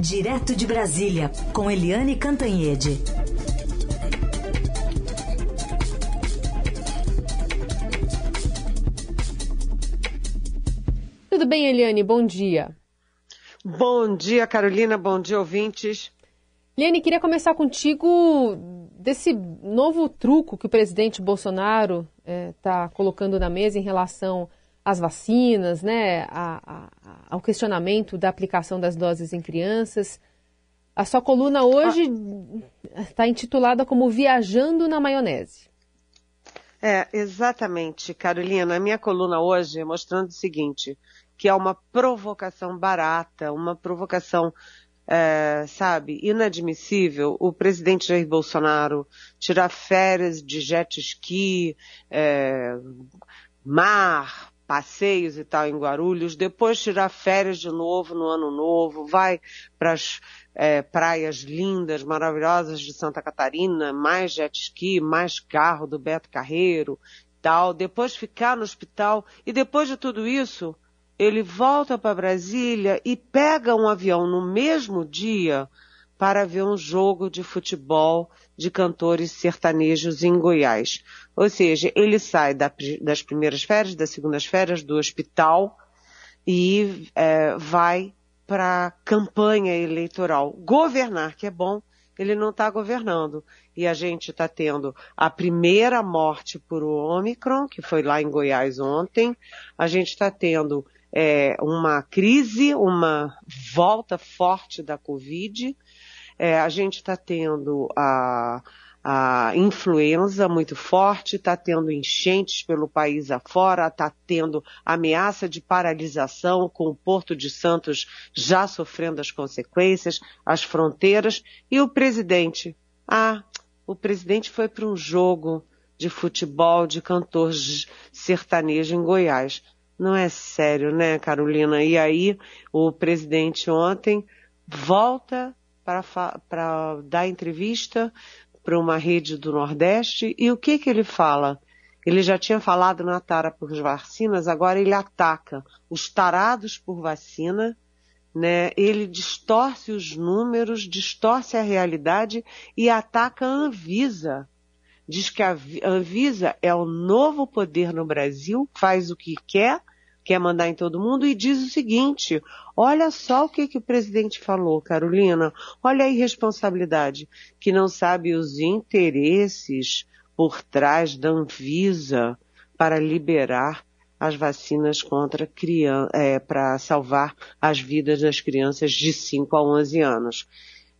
Direto de Brasília, com Eliane Cantanhede. Tudo bem, Eliane? Bom dia. Bom dia, Carolina. Bom dia, ouvintes. Eliane, queria começar contigo desse novo truco que o presidente Bolsonaro está é, colocando na mesa em relação às vacinas, né, a, a, ao questionamento da aplicação das doses em crianças. A sua coluna hoje está ah. intitulada como Viajando na Maionese. É, exatamente, Carolina. A minha coluna hoje é mostrando o seguinte, que é uma provocação barata, uma provocação é, sabe, inadmissível o presidente Jair Bolsonaro tirar férias de jet ski, é, mar, passeios e tal em Guarulhos, depois tirar férias de novo no ano novo, vai para as é, praias lindas, maravilhosas de Santa Catarina, mais jet ski, mais carro do Beto Carreiro, tal, depois ficar no hospital e depois de tudo isso, ele volta para Brasília e pega um avião no mesmo dia para ver um jogo de futebol de cantores sertanejos em Goiás. Ou seja, ele sai da, das primeiras férias, das segundas férias do hospital e é, vai para campanha eleitoral. Governar, que é bom, ele não está governando. E a gente está tendo a primeira morte por Omicron, que foi lá em Goiás ontem. A gente está tendo é, uma crise, uma volta forte da Covid. É, a gente está tendo a, a influenza muito forte, está tendo enchentes pelo país afora, está tendo ameaça de paralisação com o Porto de Santos já sofrendo as consequências, as fronteiras, e o presidente. Ah, o presidente foi para um jogo de futebol de cantor sertanejo em Goiás. Não é sério, né, Carolina? E aí, o presidente ontem volta para dar entrevista para uma rede do Nordeste e o que que ele fala? Ele já tinha falado na tara por vacinas, agora ele ataca os tarados por vacina, né? Ele distorce os números, distorce a realidade e ataca a Anvisa. Diz que a Anvisa é o novo poder no Brasil, faz o que quer, quer mandar em todo mundo e diz o seguinte: olha só o que, que o presidente falou, Carolina, olha a irresponsabilidade, que não sabe os interesses por trás da Anvisa para liberar as vacinas contra criança, é, para salvar as vidas das crianças de 5 a 11 anos.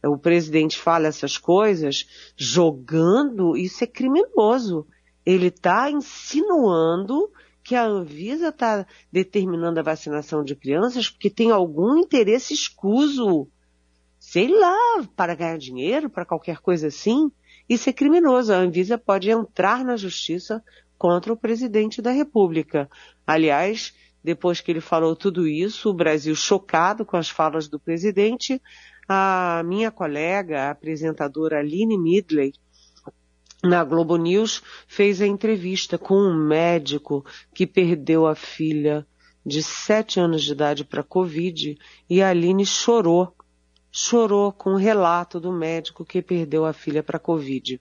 O presidente fala essas coisas jogando, isso é criminoso. Ele está insinuando que a Anvisa está determinando a vacinação de crianças porque tem algum interesse escuso, sei lá, para ganhar dinheiro, para qualquer coisa assim. Isso é criminoso. A Anvisa pode entrar na justiça contra o presidente da República. Aliás, depois que ele falou tudo isso, o Brasil chocado com as falas do presidente, a minha colega, a apresentadora Aline Midley, na Globo News, fez a entrevista com um médico que perdeu a filha de sete anos de idade para Covid e a Aline chorou. Chorou com o relato do médico que perdeu a filha para Covid.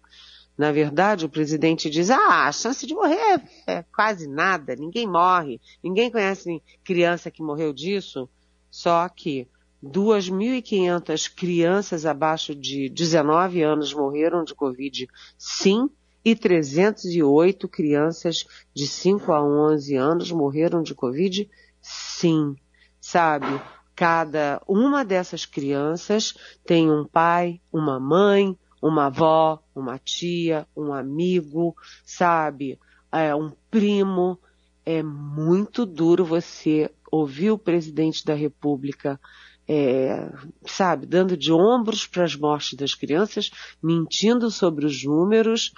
Na verdade, o presidente diz, ah, a chance de morrer é quase nada, ninguém morre, ninguém conhece criança que morreu disso. Só que 2.500 crianças abaixo de 19 anos morreram de Covid, sim, e 308 crianças de 5 a 11 anos morreram de Covid, sim. Sabe, cada uma dessas crianças tem um pai, uma mãe, uma avó, uma tia, um amigo, sabe, é, um primo. É muito duro você ouvir o presidente da República é, sabe, dando de ombros para as mortes das crianças, mentindo sobre os números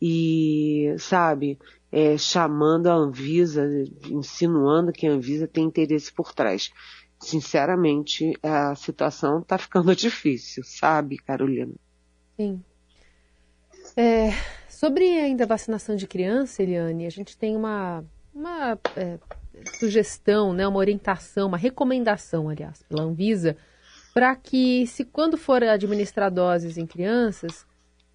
e, sabe, é, chamando a Anvisa, insinuando que a Anvisa tem interesse por trás. Sinceramente, a situação está ficando difícil, sabe, Carolina? Sim. É, sobre ainda a vacinação de criança, Eliane, a gente tem uma, uma é, sugestão, né, uma orientação, uma recomendação, aliás, pela Anvisa, para que, se quando for administrar doses em crianças,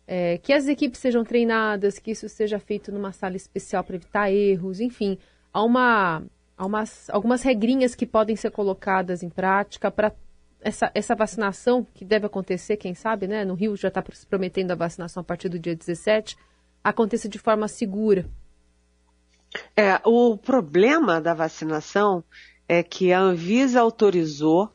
é, que as equipes sejam treinadas, que isso seja feito numa sala especial para evitar erros, enfim, há, uma, há umas, algumas regrinhas que podem ser colocadas em prática para essa, essa vacinação, que deve acontecer, quem sabe, né? No Rio já está se prometendo a vacinação a partir do dia 17, aconteça de forma segura. É, o problema da vacinação é que a Anvisa autorizou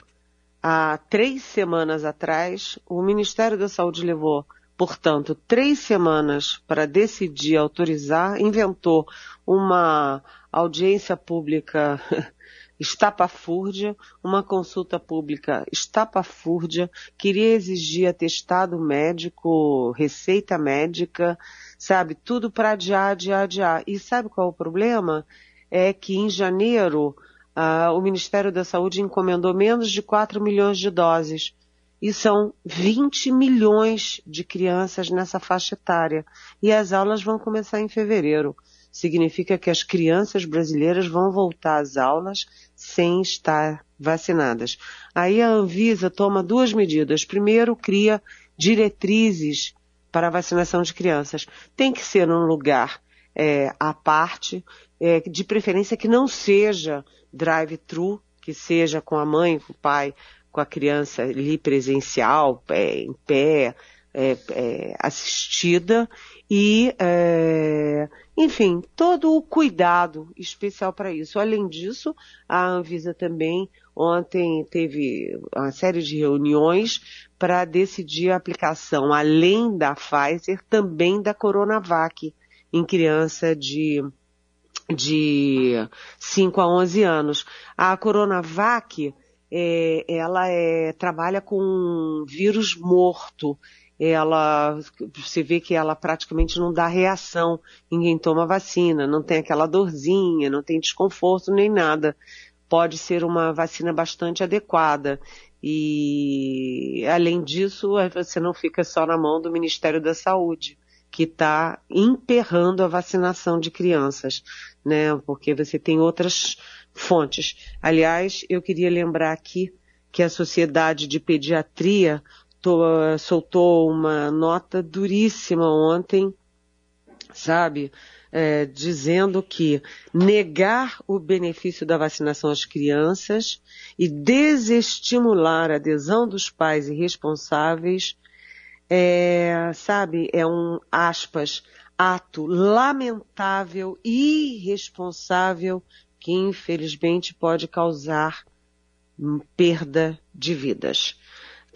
há três semanas atrás, o Ministério da Saúde levou, portanto, três semanas para decidir autorizar, inventou uma audiência pública estapafúrdia, uma consulta pública estapafúrdia, queria exigir atestado médico, receita médica, sabe, tudo para adiar, adiar, adiar. E sabe qual é o problema? É que em janeiro ah, o Ministério da Saúde encomendou menos de 4 milhões de doses. E são 20 milhões de crianças nessa faixa etária. E as aulas vão começar em fevereiro significa que as crianças brasileiras vão voltar às aulas sem estar vacinadas. Aí a Anvisa toma duas medidas. Primeiro, cria diretrizes para a vacinação de crianças. Tem que ser num lugar é, à parte, é, de preferência que não seja drive-thru, que seja com a mãe, com o pai, com a criança ali presencial, é, em pé, é, é, assistida e, é, enfim, todo o cuidado especial para isso. Além disso, a Anvisa também ontem teve uma série de reuniões para decidir a aplicação, além da Pfizer, também da Coronavac em criança de de 5 a 11 anos. A Coronavac, é, ela é, trabalha com vírus morto ela, você vê que ela praticamente não dá reação, ninguém toma vacina, não tem aquela dorzinha, não tem desconforto nem nada. Pode ser uma vacina bastante adequada. E, além disso, você não fica só na mão do Ministério da Saúde, que está emperrando a vacinação de crianças, né? Porque você tem outras fontes. Aliás, eu queria lembrar aqui que a Sociedade de Pediatria soltou uma nota duríssima ontem, sabe? É, dizendo que negar o benefício da vacinação às crianças e desestimular a adesão dos pais e responsáveis é, sabe, é um, aspas, ato lamentável e irresponsável que infelizmente pode causar perda de vidas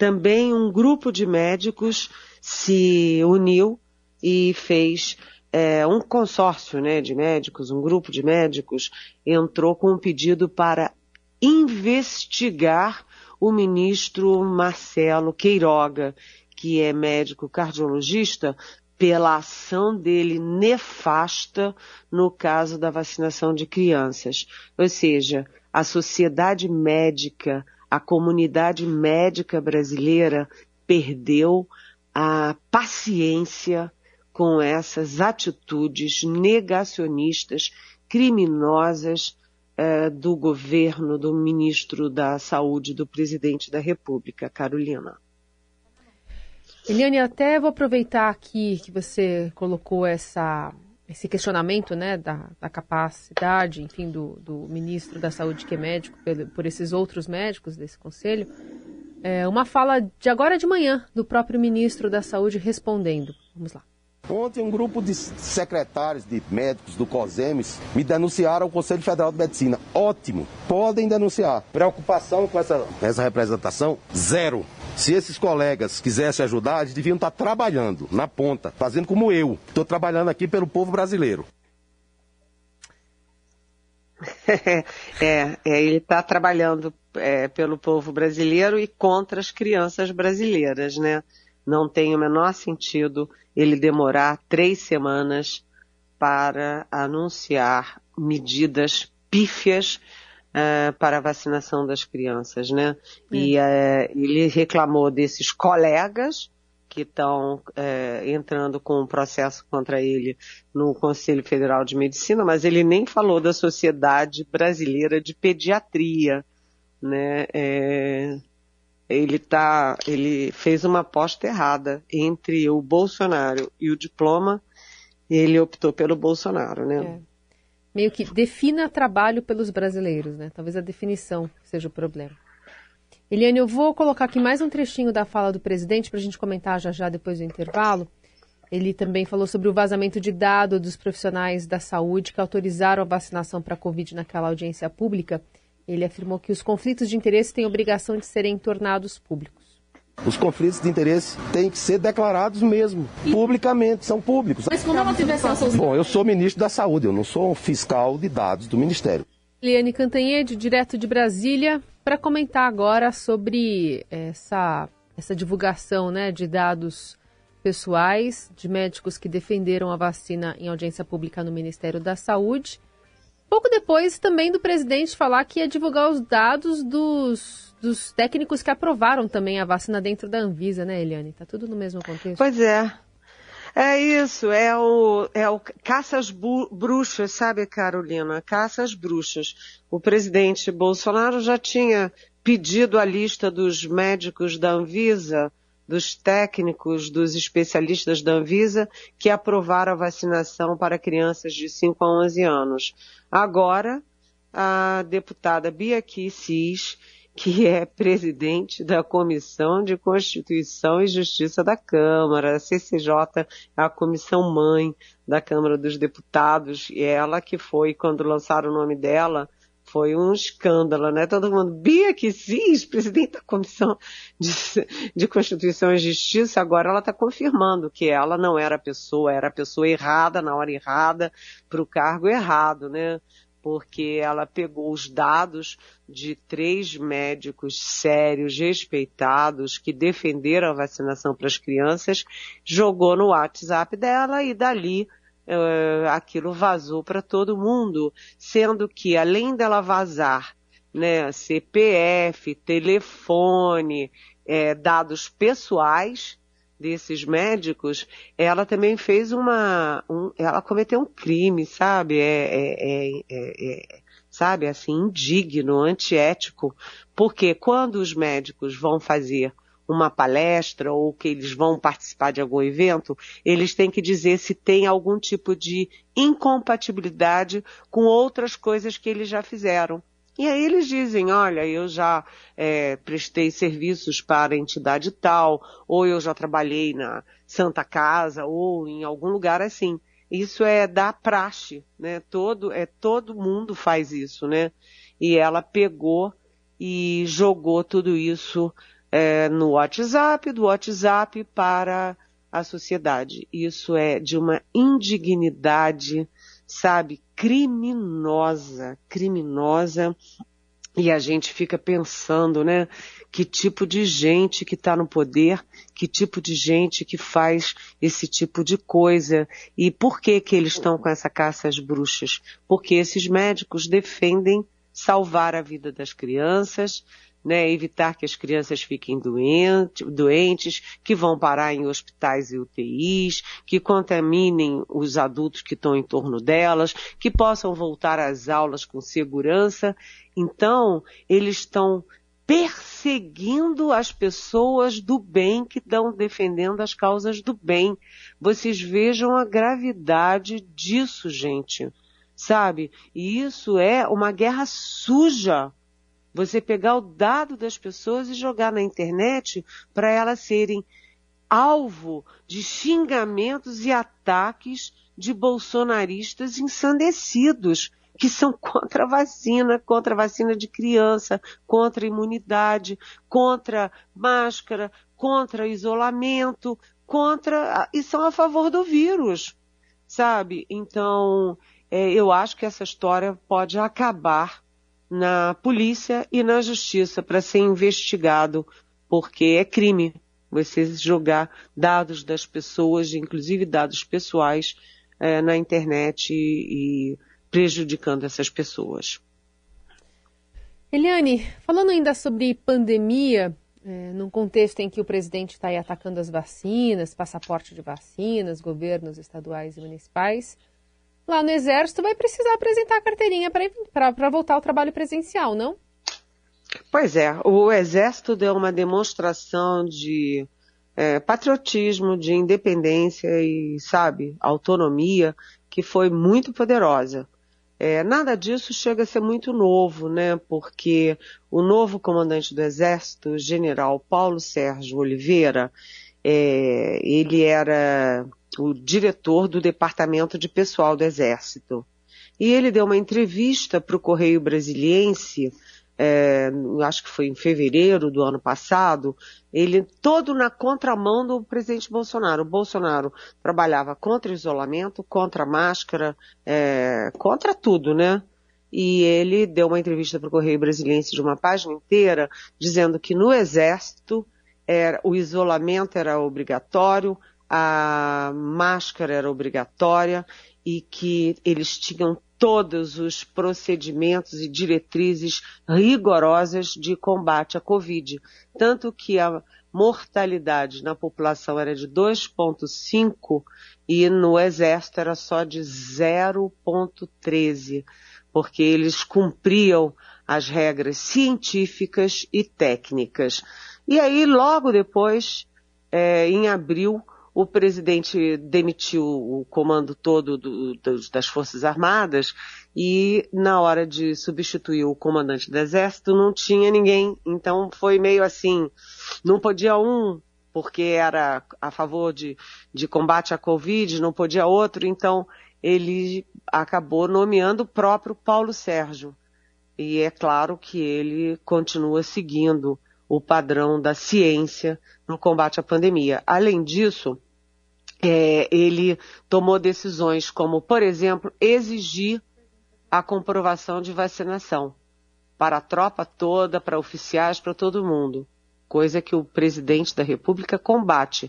também um grupo de médicos se uniu e fez é, um consórcio né, de médicos, um grupo de médicos, entrou com um pedido para investigar o ministro Marcelo Queiroga, que é médico cardiologista, pela ação dele nefasta no caso da vacinação de crianças. Ou seja, a sociedade médica a comunidade médica brasileira perdeu a paciência com essas atitudes negacionistas, criminosas eh, do governo, do ministro da Saúde, do presidente da República, Carolina. Eliane, até vou aproveitar aqui que você colocou essa esse questionamento né, da, da capacidade, enfim, do, do, ministro da Saúde, que é médico, por, por esses outros médicos desse conselho, é uma fala de agora de manhã do próprio ministro da Saúde respondendo. Vamos lá. Ontem, um grupo de secretários de médicos do COSEMES me denunciaram ao Conselho Federal de Medicina. Ótimo, podem denunciar. Preocupação com essa, essa representação? Zero. Se esses colegas quisessem ajudar, eles deviam estar trabalhando na ponta, fazendo como eu. Estou trabalhando aqui pelo povo brasileiro. é, é, ele está trabalhando é, pelo povo brasileiro e contra as crianças brasileiras, né? Não tem o menor sentido ele demorar três semanas para anunciar medidas pífias uh, para a vacinação das crianças, né? E uh, ele reclamou desses colegas que estão entrando com um processo contra ele no Conselho Federal de Medicina, mas ele nem falou da Sociedade Brasileira de Pediatria, né? É, ele tá, ele fez uma aposta errada entre o Bolsonaro e o diploma, e ele optou pelo Bolsonaro, né? É. Meio que defina trabalho pelos brasileiros, né? Talvez a definição seja o problema. Eliane, eu vou colocar aqui mais um trechinho da fala do presidente para a gente comentar já já depois do intervalo. Ele também falou sobre o vazamento de dados dos profissionais da saúde que autorizaram a vacinação para a Covid naquela audiência pública. Ele afirmou que os conflitos de interesse têm obrigação de serem tornados públicos. Os conflitos de interesse têm que ser declarados mesmo, e... publicamente, são públicos. Mas quando ela tiver acesso Bom, eu sou ministro da Saúde, eu não sou um fiscal de dados do Ministério. Liane Cantanhede, direto de Brasília, para comentar agora sobre essa, essa divulgação né, de dados pessoais de médicos que defenderam a vacina em audiência pública no Ministério da Saúde. Pouco depois também do presidente falar que ia divulgar os dados dos, dos técnicos que aprovaram também a vacina dentro da Anvisa, né, Eliane? Tá tudo no mesmo contexto. Pois é. É isso, é o, é o caças bruxas, sabe, Carolina? Caças bruxas. O presidente Bolsonaro já tinha pedido a lista dos médicos da Anvisa dos técnicos, dos especialistas da Anvisa que aprovaram a vacinação para crianças de 5 a 11 anos. Agora, a deputada Bia Kicis, que é presidente da Comissão de Constituição e Justiça da Câmara, a CCJ, a comissão mãe da Câmara dos Deputados, e ela que foi, quando lançaram o nome dela, foi um escândalo, né? Todo mundo, Bia Kicis, presidente da Comissão de, de Constituição e Justiça, agora ela está confirmando que ela não era a pessoa, era a pessoa errada, na hora errada, para o cargo errado, né? Porque ela pegou os dados de três médicos sérios, respeitados, que defenderam a vacinação para as crianças, jogou no WhatsApp dela e dali uh, aquilo vazou para todo mundo, sendo que além dela vazar né, CPF, telefone, é, dados pessoais desses médicos, ela também fez uma, um, ela cometeu um crime, sabe? É, é, é, sabe, assim, indigno, antiético, porque quando os médicos vão fazer uma palestra ou que eles vão participar de algum evento, eles têm que dizer se tem algum tipo de incompatibilidade com outras coisas que eles já fizeram. E aí eles dizem, olha, eu já é, prestei serviços para entidade tal, ou eu já trabalhei na Santa Casa, ou em algum lugar assim. Isso é da praxe, né? Todo, é, todo mundo faz isso, né? E ela pegou e jogou tudo isso é, no WhatsApp, do WhatsApp para a sociedade. Isso é de uma indignidade, sabe, criminosa, criminosa. E a gente fica pensando, né? Que tipo de gente que está no poder, que tipo de gente que faz esse tipo de coisa e por que que eles estão com essa caça às bruxas? Porque esses médicos defendem salvar a vida das crianças, né, evitar que as crianças fiquem doente, doentes, que vão parar em hospitais e UTIs, que contaminem os adultos que estão em torno delas, que possam voltar às aulas com segurança. Então, eles estão perseguindo as pessoas do bem que estão defendendo as causas do bem. Vocês vejam a gravidade disso, gente. Sabe? E isso é uma guerra suja você pegar o dado das pessoas e jogar na internet para elas serem alvo de xingamentos e ataques de bolsonaristas ensandecidos, que são contra a vacina, contra a vacina de criança, contra a imunidade, contra máscara, contra isolamento, contra e são a favor do vírus, sabe? Então, é, eu acho que essa história pode acabar na polícia e na justiça para ser investigado, porque é crime você jogar dados das pessoas, inclusive dados pessoais, é, na internet e, e prejudicando essas pessoas. Eliane, falando ainda sobre pandemia, é, num contexto em que o presidente está atacando as vacinas, passaporte de vacinas, governos estaduais e municipais, lá no Exército vai precisar apresentar a carteirinha para voltar ao trabalho presencial, não? Pois é, o Exército deu uma demonstração de é, patriotismo, de independência e, sabe, autonomia que foi muito poderosa. É, nada disso chega a ser muito novo, né? Porque o novo comandante do Exército, o general Paulo Sérgio Oliveira, é, ele era o diretor do Departamento de Pessoal do Exército. E ele deu uma entrevista para o Correio Brasiliense é, acho que foi em fevereiro do ano passado, ele todo na contramão do presidente Bolsonaro. O Bolsonaro trabalhava contra isolamento, contra máscara, é, contra tudo, né? E ele deu uma entrevista para o Correio Brasiliense de uma página inteira, dizendo que no Exército era, o isolamento era obrigatório, a máscara era obrigatória e que eles tinham todos os procedimentos e diretrizes rigorosas de combate à Covid. Tanto que a mortalidade na população era de 2,5 e no Exército era só de 0,13, porque eles cumpriam as regras científicas e técnicas. E aí, logo depois, é, em abril, o presidente demitiu o comando todo do, das Forças Armadas e na hora de substituir o comandante do Exército não tinha ninguém. Então foi meio assim, não podia um porque era a favor de, de combate à Covid, não podia outro, então ele acabou nomeando o próprio Paulo Sérgio. E é claro que ele continua seguindo o padrão da ciência no combate à pandemia. Além disso, é, ele tomou decisões como, por exemplo, exigir a comprovação de vacinação para a tropa toda, para oficiais, para todo mundo, coisa que o presidente da República combate.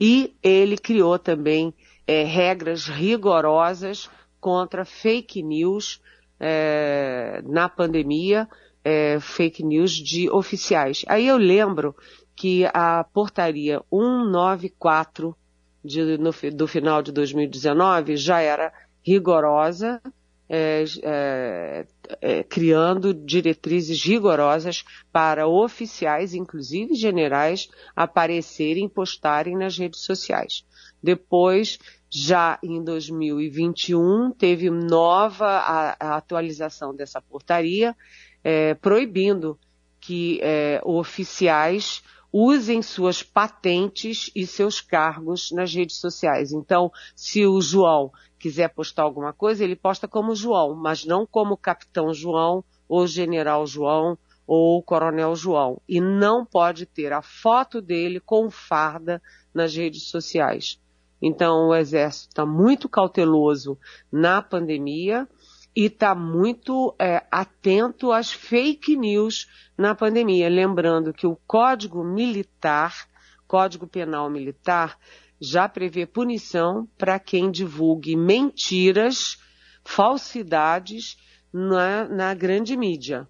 E ele criou também é, regras rigorosas contra fake news é, na pandemia, é, fake news de oficiais. Aí eu lembro que a portaria 194 de, no, do final de 2019 já era rigorosa, é, é, é, criando diretrizes rigorosas para oficiais, inclusive generais, aparecerem e postarem nas redes sociais. Depois, já em 2021, teve nova a, a atualização dessa portaria, é, proibindo que é, oficiais usem suas patentes e seus cargos nas redes sociais. Então, se o João quiser postar alguma coisa, ele posta como João, mas não como Capitão João ou General João ou Coronel João. E não pode ter a foto dele com farda nas redes sociais. Então, o Exército está muito cauteloso na pandemia e está muito é, atento às fake news na pandemia. Lembrando que o Código Militar, Código Penal Militar, já prevê punição para quem divulgue mentiras, falsidades na, na grande mídia.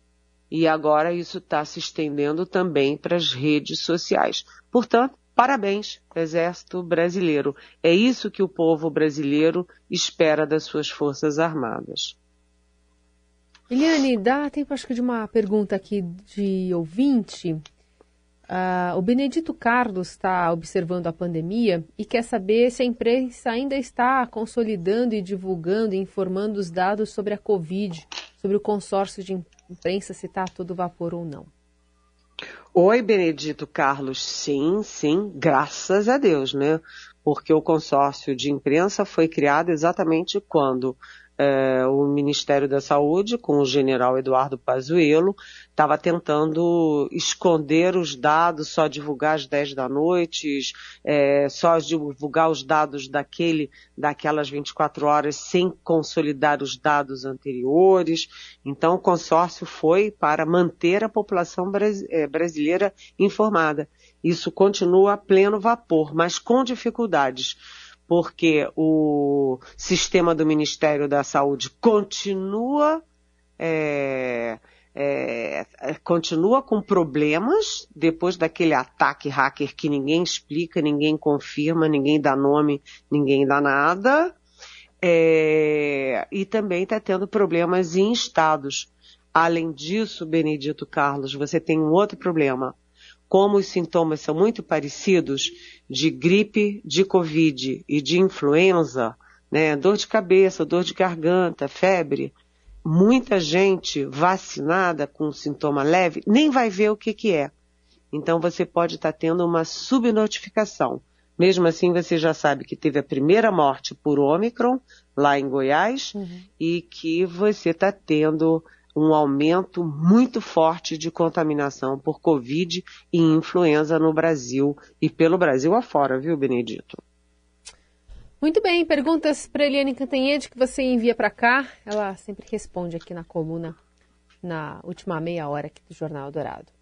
E agora isso está se estendendo também para as redes sociais. Portanto, parabéns, Exército Brasileiro. É isso que o povo brasileiro espera das suas Forças Armadas. Eliane, dá tempo acho que de uma pergunta aqui de ouvinte. Uh, o Benedito Carlos está observando a pandemia e quer saber se a imprensa ainda está consolidando e divulgando e informando os dados sobre a Covid, sobre o consórcio de imprensa, se está a todo vapor ou não. Oi, Benedito Carlos. Sim, sim, graças a Deus, né? Porque o consórcio de imprensa foi criado exatamente quando é, o Ministério da Saúde, com o general Eduardo Pazuello, estava tentando esconder os dados, só divulgar às 10 da noite, é, só divulgar os dados daquele, daquelas 24 horas sem consolidar os dados anteriores. Então, o consórcio foi para manter a população é, brasileira informada. Isso continua a pleno vapor, mas com dificuldades porque o sistema do Ministério da Saúde continua é, é, continua com problemas depois daquele ataque hacker que ninguém explica, ninguém confirma, ninguém dá nome, ninguém dá nada. É, e também está tendo problemas em estados. Além disso, Benedito Carlos, você tem um outro problema. Como os sintomas são muito parecidos de gripe, de Covid e de influenza, né, dor de cabeça, dor de garganta, febre, muita gente vacinada com sintoma leve nem vai ver o que, que é. Então você pode estar tá tendo uma subnotificação. Mesmo assim, você já sabe que teve a primeira morte por Ômicron, lá em Goiás, uhum. e que você está tendo um aumento muito forte de contaminação por Covid e influenza no Brasil e pelo Brasil afora, viu, Benedito? Muito bem, perguntas para Eliane Cantanhede que você envia para cá. Ela sempre responde aqui na coluna, na última meia hora aqui do Jornal Dourado.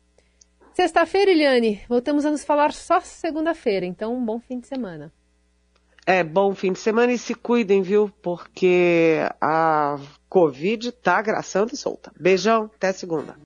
Sexta-feira, Eliane, voltamos a nos falar só segunda-feira, então um bom fim de semana. É, bom fim de semana e se cuidem, viu? Porque a Covid tá agraçando e solta. Beijão, até segunda.